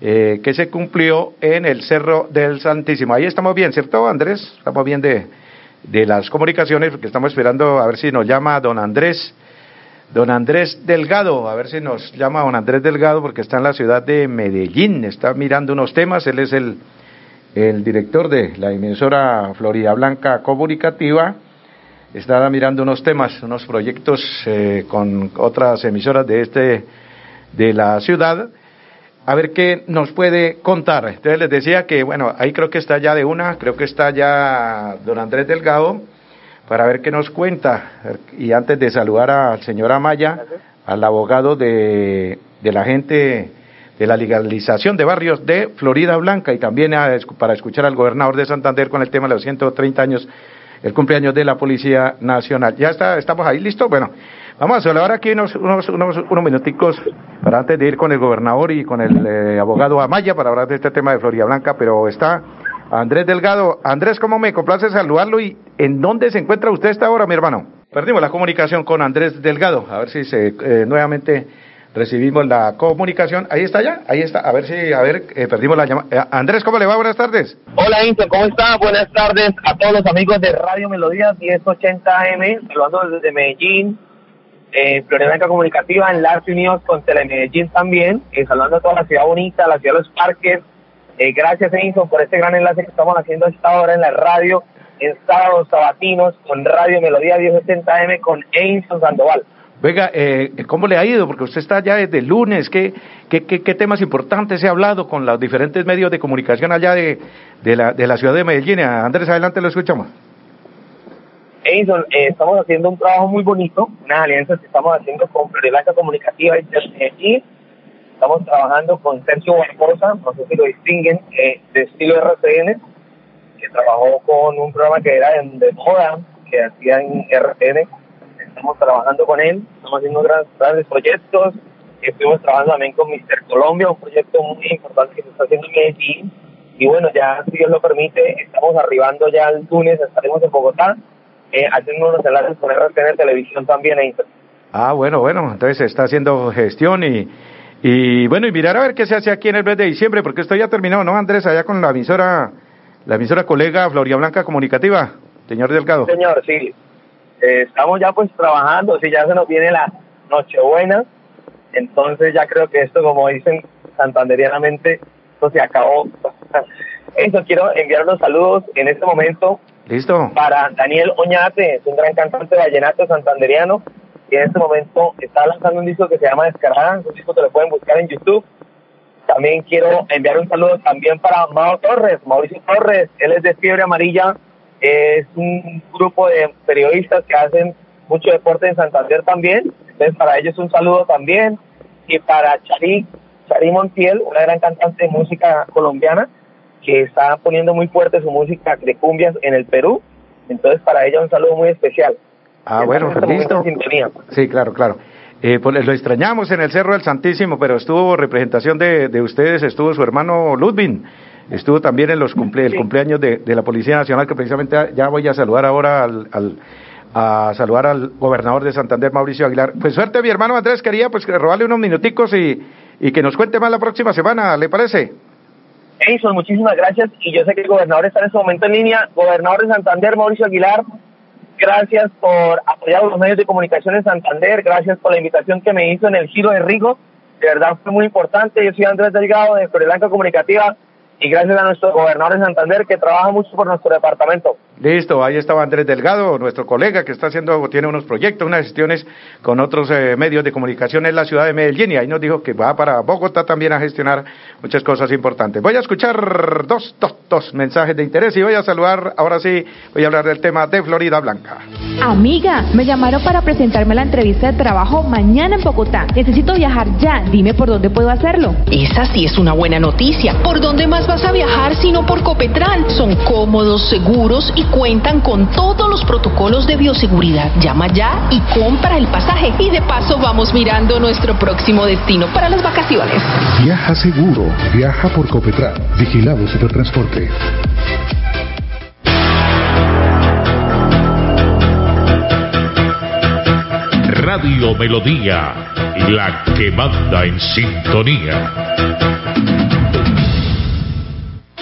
eh, que se cumplió en el Cerro del Santísimo. Ahí estamos bien, ¿cierto, Andrés? Estamos bien de, de las comunicaciones, porque estamos esperando a ver si nos llama don Andrés, don Andrés Delgado, a ver si nos llama don Andrés Delgado, porque está en la ciudad de Medellín, está mirando unos temas, él es el, el director de la emisora Florida Blanca Comunicativa estaba mirando unos temas, unos proyectos eh, con otras emisoras de este de la ciudad, a ver qué nos puede contar. Entonces les decía que, bueno, ahí creo que está ya de una, creo que está ya don Andrés Delgado, para ver qué nos cuenta. Y antes de saludar al señor Amaya, al abogado de, de la gente de la legalización de barrios de Florida Blanca y también para escuchar al gobernador de Santander con el tema de los 130 años el cumpleaños de la Policía Nacional. ¿Ya está, estamos ahí listos? Bueno, Vamos a saludar aquí unos, unos, unos, unos minuticos para antes de ir con el gobernador y con el eh, abogado Amaya para hablar de este tema de Florida Blanca, pero está Andrés Delgado. Andrés, ¿cómo me complace saludarlo y en dónde se encuentra usted esta hora, mi hermano? Perdimos la comunicación con Andrés Delgado, a ver si se eh, nuevamente recibimos la comunicación. Ahí está ya, ahí está. A ver si, a ver, eh, perdimos la llamada. Eh, Andrés, ¿cómo le va? Buenas tardes. Hola, Inter, ¿cómo está? Buenas tardes a todos los amigos de Radio Melodía 1080 AM, saludando desde Medellín, eh, Florida Comunicativa, Enlace Unidos con Telemedellín también, eh, saludando a toda la ciudad bonita, la ciudad de los parques. Eh, gracias, Edison, por este gran enlace que estamos haciendo a esta en la radio, en sábados sabatinos, con Radio Melodía 1080 AM, con Edison Sandoval. Venga, eh, ¿cómo le ha ido? Porque usted está ya desde el lunes. ¿Qué, qué, qué, qué temas importantes se ha hablado con los diferentes medios de comunicación allá de, de, la, de la ciudad de Medellín? Andrés, adelante, lo escuchamos. Edison, eh, estamos haciendo un trabajo muy bonito, unas alianzas que estamos haciendo con Florilanca Comunicativa y. Estamos trabajando con Sergio Barbosa, no sé si lo distinguen, eh, de estilo RCN, que trabajó con un programa que era de, de moda, que hacía en RCN estamos trabajando con él, estamos haciendo grandes, grandes proyectos, estuvimos trabajando también con Mister Colombia, un proyecto muy importante que se está haciendo en Medellín, y bueno, ya si Dios lo permite, estamos arribando ya el lunes, estaremos en Bogotá, eh, haciendo unos enlaces con RTN Televisión también e Ah, bueno, bueno, entonces se está haciendo gestión y, y bueno, y mirar a ver qué se hace aquí en el mes de diciembre, porque esto ya terminó, ¿no, Andrés? Allá con la emisora, la emisora colega Floria Blanca Comunicativa, señor Delgado. Señor, sí, eh, estamos ya pues trabajando, si ya se nos viene la Nochebuena, entonces ya creo que esto, como dicen santanderianamente, esto se acabó. Eso, quiero enviar unos saludos en este momento. Listo. Para Daniel Oñate, es un gran cantante vallenato santanderiano, y en este momento está lanzando un disco que se llama Descarada, un disco que lo pueden buscar en YouTube. También quiero enviar un saludo también para Mauro Torres, Mauricio Torres, él es de Fiebre Amarilla es un grupo de periodistas que hacen mucho deporte en Santander también. Entonces, para ellos un saludo también. Y para Charí, Charí Montiel, una gran cantante de música colombiana, que está poniendo muy fuerte su música de cumbias en el Perú. Entonces, para ella un saludo muy especial. Ah, bueno, listo. Sí, claro, claro. Eh, pues lo extrañamos en el Cerro del Santísimo, pero estuvo representación de, de ustedes, estuvo su hermano Ludwig Estuvo también en los cumple, el cumpleaños de, de, la Policía Nacional, que precisamente ya voy a saludar ahora al, al, a saludar al gobernador de Santander, Mauricio Aguilar. Pues suerte, mi hermano Andrés, quería pues robarle unos minuticos y, y que nos cuente más la próxima semana, ¿le parece? Edison, muchísimas gracias. Y yo sé que el gobernador está en este momento en línea. Gobernador de Santander, Mauricio Aguilar, gracias por apoyar a los medios de comunicación en Santander. Gracias por la invitación que me hizo en el Giro de Rigo. De verdad fue muy importante. Yo soy Andrés Delgado de Florelanca Comunicativa y gracias a nuestro gobernador de Santander que trabaja mucho por nuestro departamento. Listo, ahí estaba Andrés Delgado, nuestro colega que está haciendo, tiene unos proyectos, unas gestiones con otros eh, medios de comunicación en la ciudad de Medellín y ahí nos dijo que va para Bogotá también a gestionar muchas cosas importantes. Voy a escuchar dos, dos, dos mensajes de interés y voy a saludar, ahora sí, voy a hablar del tema de Florida Blanca. Amiga, me llamaron para presentarme la entrevista de trabajo mañana en Bogotá. Necesito viajar ya, dime por dónde puedo hacerlo. Esa sí es una buena noticia. ¿Por dónde más vas a viajar sino por Copetran? Son cómodos, seguros y cuentan con todos los protocolos de bioseguridad. Llama ya y compra el pasaje. Y de paso vamos mirando nuestro próximo destino para las vacaciones. Viaja seguro. Viaja por Copetran. Vigilado Supertransporte. Radio Melodía, la que manda en sintonía.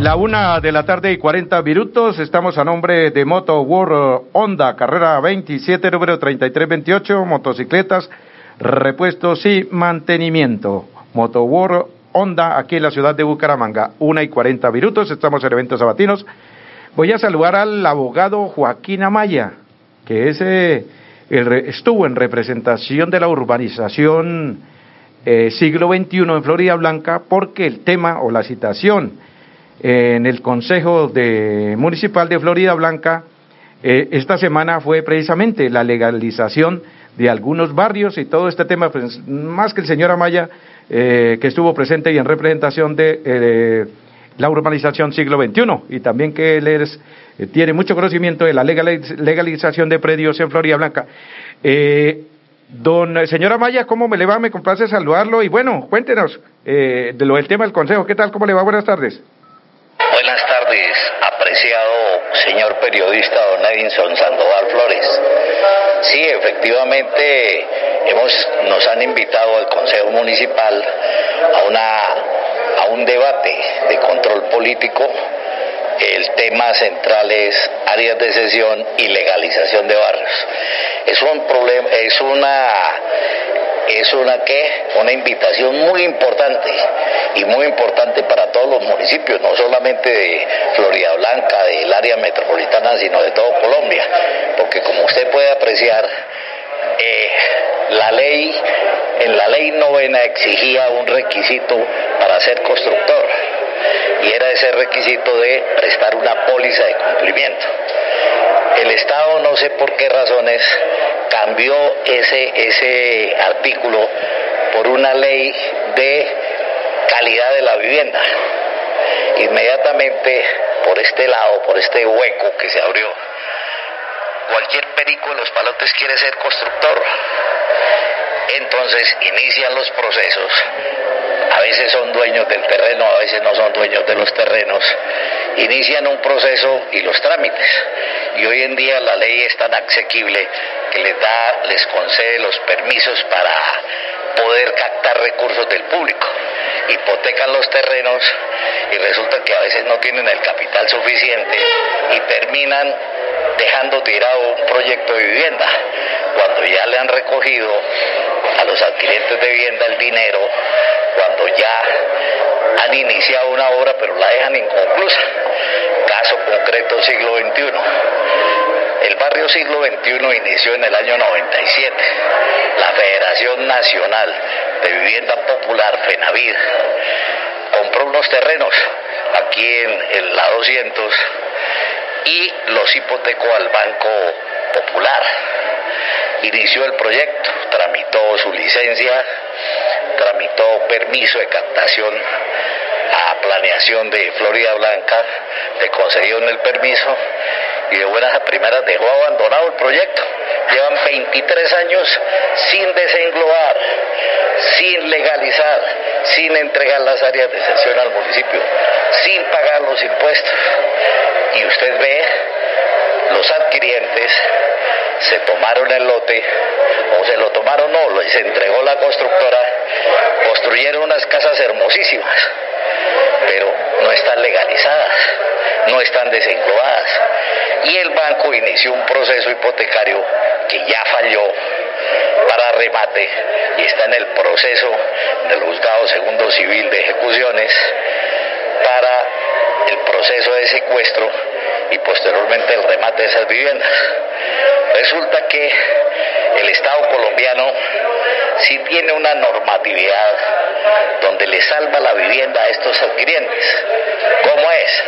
La una de la tarde y 40 minutos, estamos a nombre de Moto Honda, carrera 27, número 3328, motocicletas, repuestos y mantenimiento. Moto Honda, aquí en la ciudad de Bucaramanga, una y 40 minutos, estamos en eventos sabatinos. Voy a saludar al abogado Joaquín Amaya, que es, eh, el, estuvo en representación de la urbanización eh, siglo XXI en Florida Blanca porque el tema o la citación en el Consejo de Municipal de Florida Blanca eh, esta semana fue precisamente la legalización de algunos barrios y todo este tema, pues, más que el señor Amaya, eh, que estuvo presente y en representación de eh, la urbanización siglo XXI, y también que él es, tiene mucho conocimiento de la legalización de predios en Florida Blanca. don señor Amaya, ¿cómo me le va? Me complace saludarlo y bueno, cuéntenos de lo del tema del consejo. ¿Qué tal? ¿Cómo le va? Buenas tardes. Buenas tardes, apreciado señor periodista don Edinson Sandoval Flores. Sí, efectivamente, hemos, nos han invitado al Consejo Municipal a, una, a un debate de control político. El tema central es áreas de sesión y legalización de barrios. Es un problema, es una es una que una invitación muy importante y muy importante para todos los municipios, no solamente de Florida Blanca, del área metropolitana, sino de todo Colombia, porque como usted puede apreciar, eh, la ley, en la ley novena exigía un requisito para ser constructor y era ese requisito de prestar una póliza de cumplimiento. El Estado, no sé por qué razones, cambió ese, ese artículo por una ley de calidad de la vivienda. Inmediatamente, por este lado, por este hueco que se abrió, cualquier perico en los palotes quiere ser constructor. Entonces inician los procesos. A veces son dueños del terreno, a veces no son dueños de los terrenos. Inician un proceso y los trámites. Y hoy en día la ley es tan asequible que les da, les concede los permisos para poder captar recursos del público. Hipotecan los terrenos y resulta que a veces no tienen el capital suficiente y terminan dejando tirado un proyecto de vivienda. Cuando ya le han recogido a los adquirientes de vivienda el dinero, cuando ya han iniciado una obra pero la dejan inconclusa. Caso concreto siglo XXI. El barrio siglo XXI inició en el año 97. La Federación Nacional de Vivienda Popular, FENAVID, compró unos terrenos aquí en, la 200 y los hipotecó al Banco Popular. Inició el proyecto, tramitó su licencia, tramitó permiso de captación a planeación de Florida Blanca, le concedieron el permiso y de buenas a primeras dejó abandonado el proyecto. Llevan 23 años sin desenglobar, sin legalizar, sin entregar las áreas de sesión al municipio, sin pagar los impuestos. Y usted ve, los adquirientes se tomaron el lote, o se lo tomaron no, se entregó la constructora, construyeron unas casas hermosísimas, pero no están legalizadas, no están desenglobadas y el banco inició un proceso hipotecario que ya falló para remate y está en el proceso del juzgado segundo civil de ejecuciones para el proceso de secuestro y posteriormente el remate de esas viviendas. Resulta que el Estado colombiano sí tiene una normatividad donde le salva la vivienda a estos adquirientes. ¿Cómo es?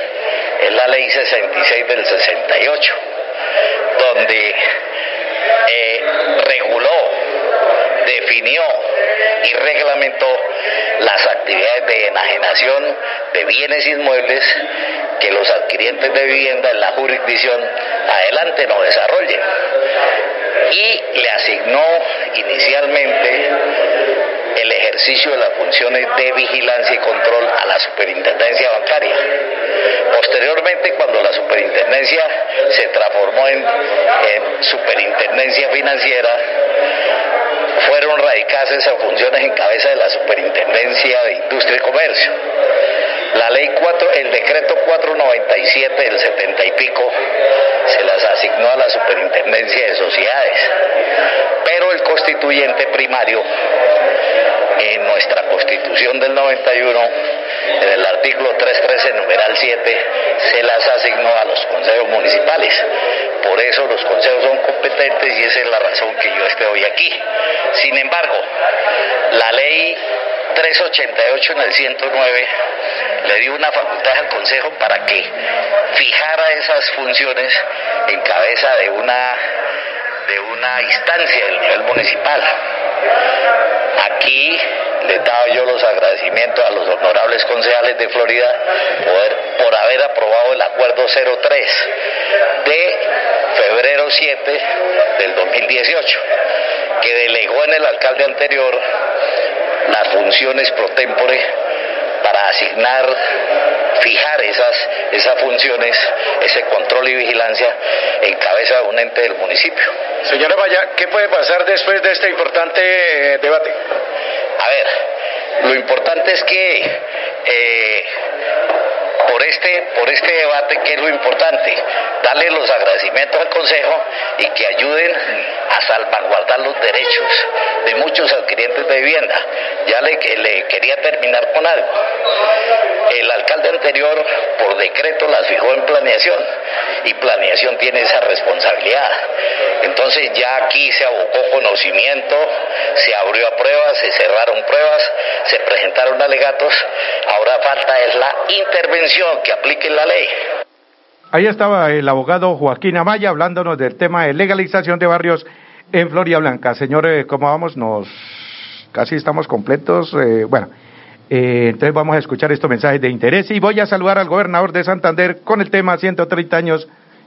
Es la ley 66 del 68, donde eh, reguló, definió y reglamentó las actividades de enajenación de bienes inmuebles que los adquirientes de vivienda en la jurisdicción adelante no desarrollen. Y le asignó inicialmente el ejercicio de las funciones de vigilancia y control a la superintendencia bancaria. Posteriormente, cuando la superintendencia se transformó en, superintendencia financiera, fueron radicadas esas funciones en cabeza de la superintendencia de industria y comercio. La ley 4, el decreto 497 del 70 y pico se las asignó a la superintendencia de sociedades, pero el constituyente primario en nuestra constitución del 91, en el artículo 313, numeral 7, se las asignó a los consejos municipales. Por eso los consejos son competentes y esa es la razón que yo esté hoy aquí. Sin embargo, la ley 388 en el 109 le dio una facultad al Consejo para que fijara esas funciones en cabeza de una de una instancia del nivel municipal. Aquí le daba yo los agradecimientos a los honorables concejales de Florida por, por haber aprobado el acuerdo 03 de febrero 7 del 2018, que delegó en el alcalde anterior las funciones pro tempore para asignar, fijar esas, esas funciones, ese control y vigilancia en cabeza de un ente del municipio. Señora Vaya, ¿qué puede pasar después de este importante eh, debate? A ver, lo importante es que eh, por este, por este debate, ¿qué es lo importante? Darle los agradecimientos al Consejo y que ayuden a salvaguardar los derechos de muchos adquirientes de vivienda. Ya le, le quería terminar con algo. El alcalde anterior, por decreto, las fijó en planeación y planeación tiene esa responsabilidad. Entonces ya aquí se abocó conocimiento, se abrió a pruebas, se cerraron pruebas, se presentaron alegatos, ahora falta es la intervención que aplique la ley. Ahí estaba el abogado Joaquín Amaya hablándonos del tema de legalización de barrios en Floria Blanca. Señores, ¿cómo vamos? Nos casi estamos completos. Eh, bueno, eh, entonces vamos a escuchar estos mensajes de interés y voy a saludar al gobernador de Santander con el tema 130 años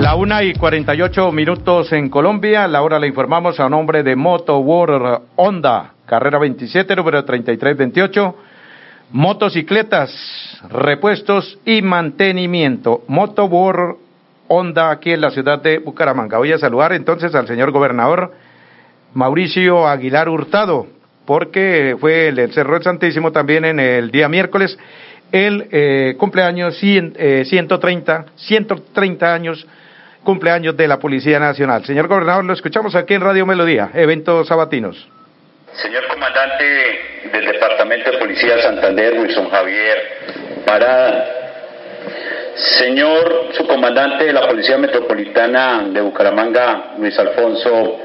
La una y 48 minutos en Colombia. La hora le informamos a nombre de Moto World Honda, carrera 27, número 3328. Motocicletas, repuestos y mantenimiento. Moto World Honda aquí en la ciudad de Bucaramanga. Voy a saludar entonces al señor gobernador Mauricio Aguilar Hurtado, porque fue el Cerro del Santísimo también en el día miércoles el eh, cumpleaños 100, eh, 130, 130 años cumpleaños de la Policía Nacional. Señor gobernador, lo escuchamos aquí en Radio Melodía, eventos sabatinos. Señor comandante del Departamento de Policía de Santander, Wilson Javier Parada. Señor subcomandante de la Policía Metropolitana de Bucaramanga, Luis Alfonso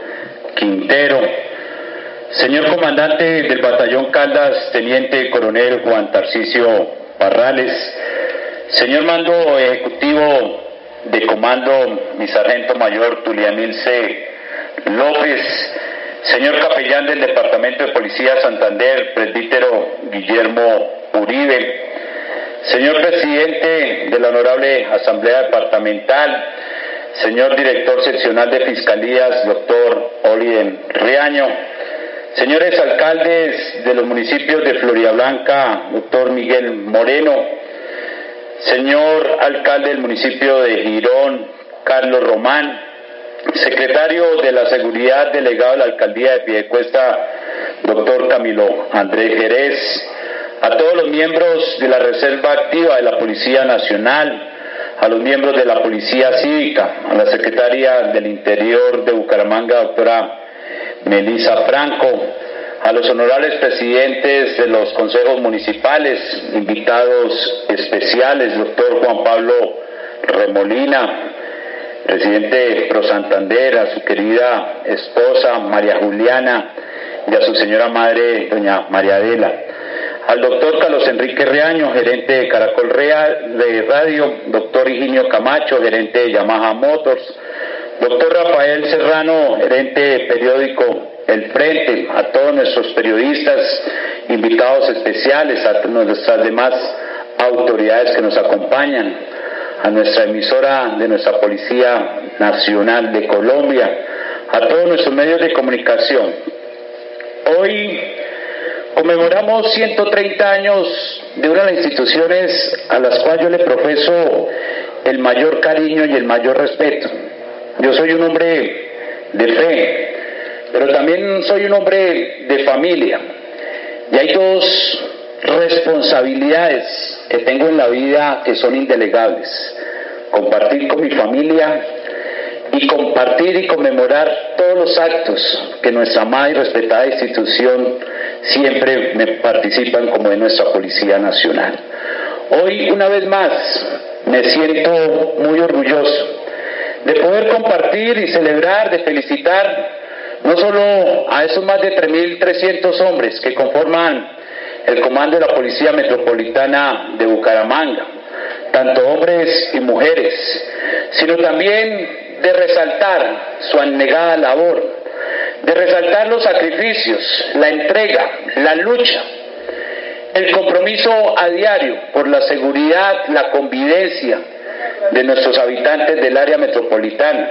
Quintero. Señor comandante del Batallón Caldas, Teniente Coronel Juan Tarcisio Parrales. Señor mando ejecutivo de comando, mi sargento mayor Tulianilce López, señor capellán del Departamento de Policía Santander, presbítero Guillermo Uribe, señor presidente de la Honorable Asamblea Departamental, señor director seccional de Fiscalías, doctor Olien Riaño, señores alcaldes de los municipios de Blanca, doctor Miguel Moreno, señor alcalde del municipio de Girón, Carlos Román, secretario de la Seguridad, delegado de la alcaldía de Piedecuesta, doctor Camilo Andrés Jerez, a todos los miembros de la Reserva Activa de la Policía Nacional, a los miembros de la Policía Cívica, a la secretaria del Interior de Bucaramanga, doctora Melisa Franco, a los honorables presidentes de los consejos municipales, invitados especiales, doctor Juan Pablo Remolina, presidente Pro Santander, a su querida esposa María Juliana y a su señora madre, doña María Adela, al doctor Carlos Enrique Reaño, gerente de Caracol Real de Radio, doctor Higinio Camacho, gerente de Yamaha Motors, doctor Rafael Serrano, gerente de periódico El Frente, a todos nuestros periodistas, invitados especiales, a nuestras demás autoridades que nos acompañan, a nuestra emisora de nuestra Policía Nacional de Colombia, a todos nuestros medios de comunicación. Hoy conmemoramos 130 años de una de las instituciones a las cuales yo le profeso el mayor cariño y el mayor respeto. Yo soy un hombre de fe, pero también soy un hombre de familia. Y hay dos responsabilidades que tengo en la vida que son indelegables. Compartir con mi familia y compartir y conmemorar todos los actos que nuestra amada y respetada institución siempre me participan como en nuestra Policía Nacional. Hoy, una vez más, me siento muy orgulloso de poder compartir y celebrar, de felicitar no solo a esos más de 3.300 hombres que conforman el comando de la Policía Metropolitana de Bucaramanga, tanto hombres y mujeres, sino también de resaltar su anegada labor, de resaltar los sacrificios, la entrega, la lucha, el compromiso a diario por la seguridad, la convivencia de nuestros habitantes del área metropolitana.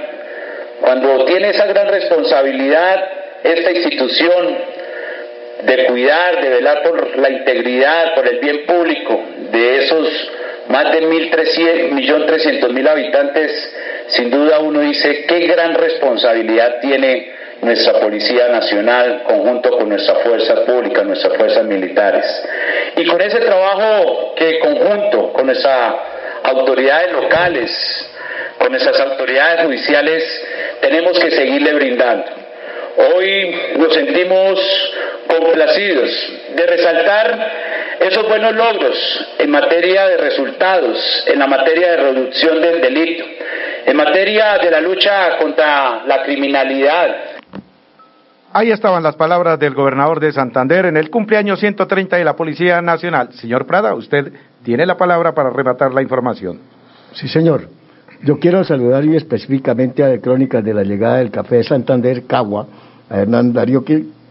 Cuando tiene esa gran responsabilidad esta institución de cuidar, de velar por la integridad, por el bien público de esos más de 1.300.000 habitantes, sin duda uno dice qué gran responsabilidad tiene nuestra Policía Nacional, conjunto con nuestra fuerza pública, nuestras fuerzas militares. Y con ese trabajo que conjunto con nuestras autoridades locales, con nuestras autoridades judiciales, tenemos que seguirle brindando. Hoy nos sentimos complacidos de resaltar esos buenos logros en materia de resultados, en la materia de reducción del delito, en materia de la lucha contra la criminalidad. Ahí estaban las palabras del gobernador de Santander en el cumpleaños 130 de la Policía Nacional. Señor Prada, usted tiene la palabra para rematar la información. Sí, señor. Yo quiero saludar y específicamente a Crónicas de la Llegada del Café de Santander, Cagua, a Hernán Darío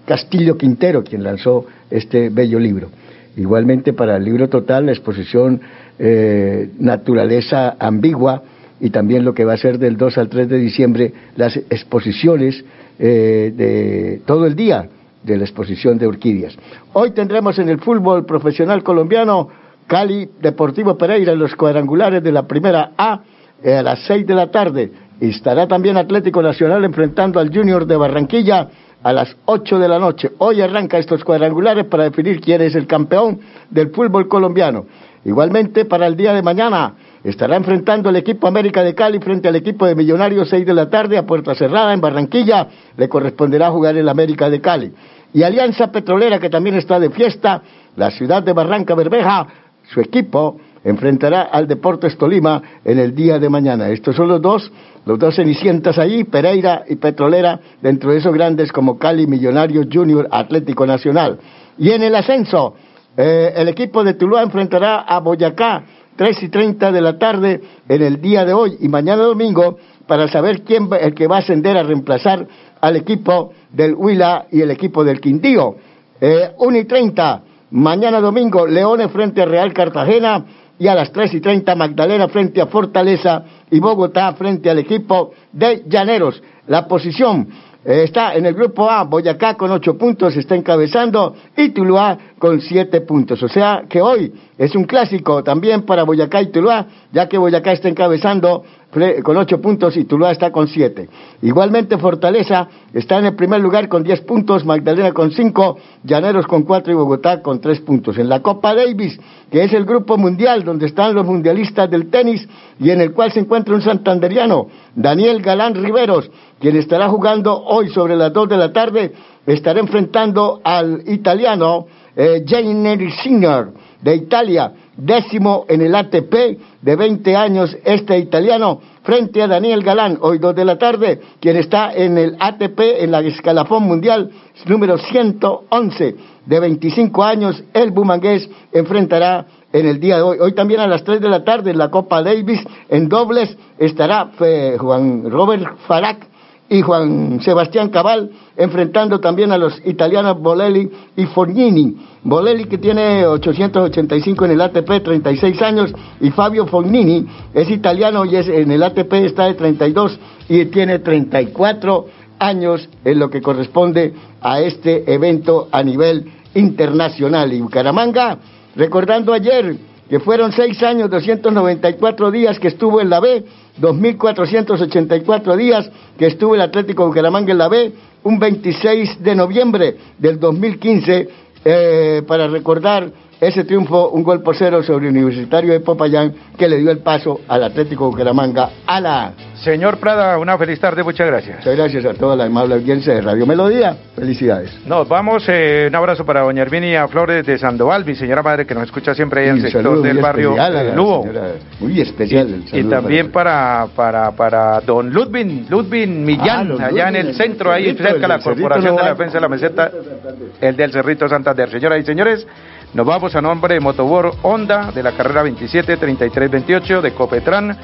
Castillo Quintero, quien lanzó este bello libro. Igualmente para el libro total, la exposición eh, Naturaleza Ambigua y también lo que va a ser del 2 al 3 de diciembre, las exposiciones eh, de todo el día de la exposición de orquídeas. Hoy tendremos en el fútbol profesional colombiano Cali Deportivo Pereira en los cuadrangulares de la primera A a las 6 de la tarde. Estará también Atlético Nacional enfrentando al Junior de Barranquilla a las 8 de la noche. Hoy arranca estos cuadrangulares para definir quién es el campeón del fútbol colombiano. Igualmente, para el día de mañana estará enfrentando el equipo América de Cali frente al equipo de Millonarios 6 de la tarde a puerta cerrada en Barranquilla. Le corresponderá jugar el América de Cali. Y Alianza Petrolera, que también está de fiesta, la ciudad de Barranca Bermeja, su equipo enfrentará al Deportes Tolima en el día de mañana. Estos son los dos, los dos cenicientas allí, Pereira y Petrolera, dentro de esos grandes como Cali, Millonarios, Junior, Atlético Nacional. Y en el ascenso, eh, el equipo de Tuluá enfrentará a Boyacá, tres y treinta de la tarde en el día de hoy y mañana domingo para saber quién el que va a ascender a reemplazar al equipo del Huila y el equipo del Quindío. Eh, 1 y 30, mañana domingo, Leones frente a Real Cartagena, y a las 3 y 30 Magdalena frente a Fortaleza y Bogotá frente al equipo de Llaneros. La posición eh, está en el grupo A, Boyacá con 8 puntos está encabezando y Tuluá con 7 puntos. O sea que hoy es un clásico también para Boyacá y Tuluá, ya que Boyacá está encabezando con ocho puntos y Tuluá está con siete. Igualmente Fortaleza está en el primer lugar con diez puntos, Magdalena con cinco, Llaneros con cuatro y Bogotá con tres puntos. En la Copa Davis, que es el grupo mundial donde están los mundialistas del tenis y en el cual se encuentra un santanderiano, Daniel Galán Riveros, quien estará jugando hoy sobre las dos de la tarde, estará enfrentando al italiano eh, Jane Singer de Italia décimo en el ATP de 20 años este italiano frente a Daniel Galán, hoy dos de la tarde, quien está en el ATP en la escalafón mundial número 111. de 25 años, el bumangués enfrentará en el día de hoy. Hoy también a las 3 de la tarde en la Copa Davis en dobles estará eh, Juan Robert Farac y Juan Sebastián Cabal, enfrentando también a los italianos Bolelli y Fognini. Bolelli que tiene 885 en el ATP, 36 años, y Fabio Fognini es italiano y es, en el ATP está de 32 y tiene 34 años en lo que corresponde a este evento a nivel internacional. Y Bucaramanga, recordando ayer que fueron seis años, 294 días que estuvo en la B, 2.484 días que estuvo el Atlético Bucaramanga en la B, un 26 de noviembre del 2015, eh, para recordar ese triunfo, un gol por cero sobre Universitario de Popayán, que le dio el paso al Atlético Bucaramanga a la Señor Prada, una feliz tarde, muchas gracias. Muchas gracias a toda la amable audiencia de Radio Melodía. Felicidades. Nos vamos, eh, un abrazo para doña Herminia Flores de Sandoval, mi señora madre que nos escucha siempre ahí en el sector del barrio Lugo. Muy especial. Y, también para, para, para don Ludwig, Ludwig Millán, ah, allá en el centro, ahí cerca de la Corporación de la Defensa de la Meseta, el del Cerrito Santander. Señoras y señores, nos vamos a nombre de Motobor Honda de la carrera 27 33 28 de Copetran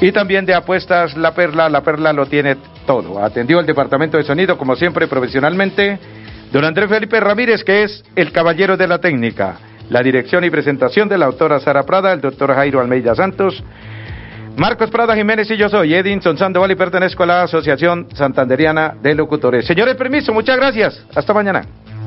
y también de apuestas La Perla. La Perla lo tiene todo. Atendió el departamento de sonido como siempre profesionalmente don Andrés Felipe Ramírez que es el caballero de la técnica. La dirección y presentación de la autora Sara Prada, el doctor Jairo Almeida Santos. Marcos Prada Jiménez y yo soy Edinson Sandoval y pertenezco a la Asociación Santanderiana de Locutores. Señores, permiso, muchas gracias. Hasta mañana.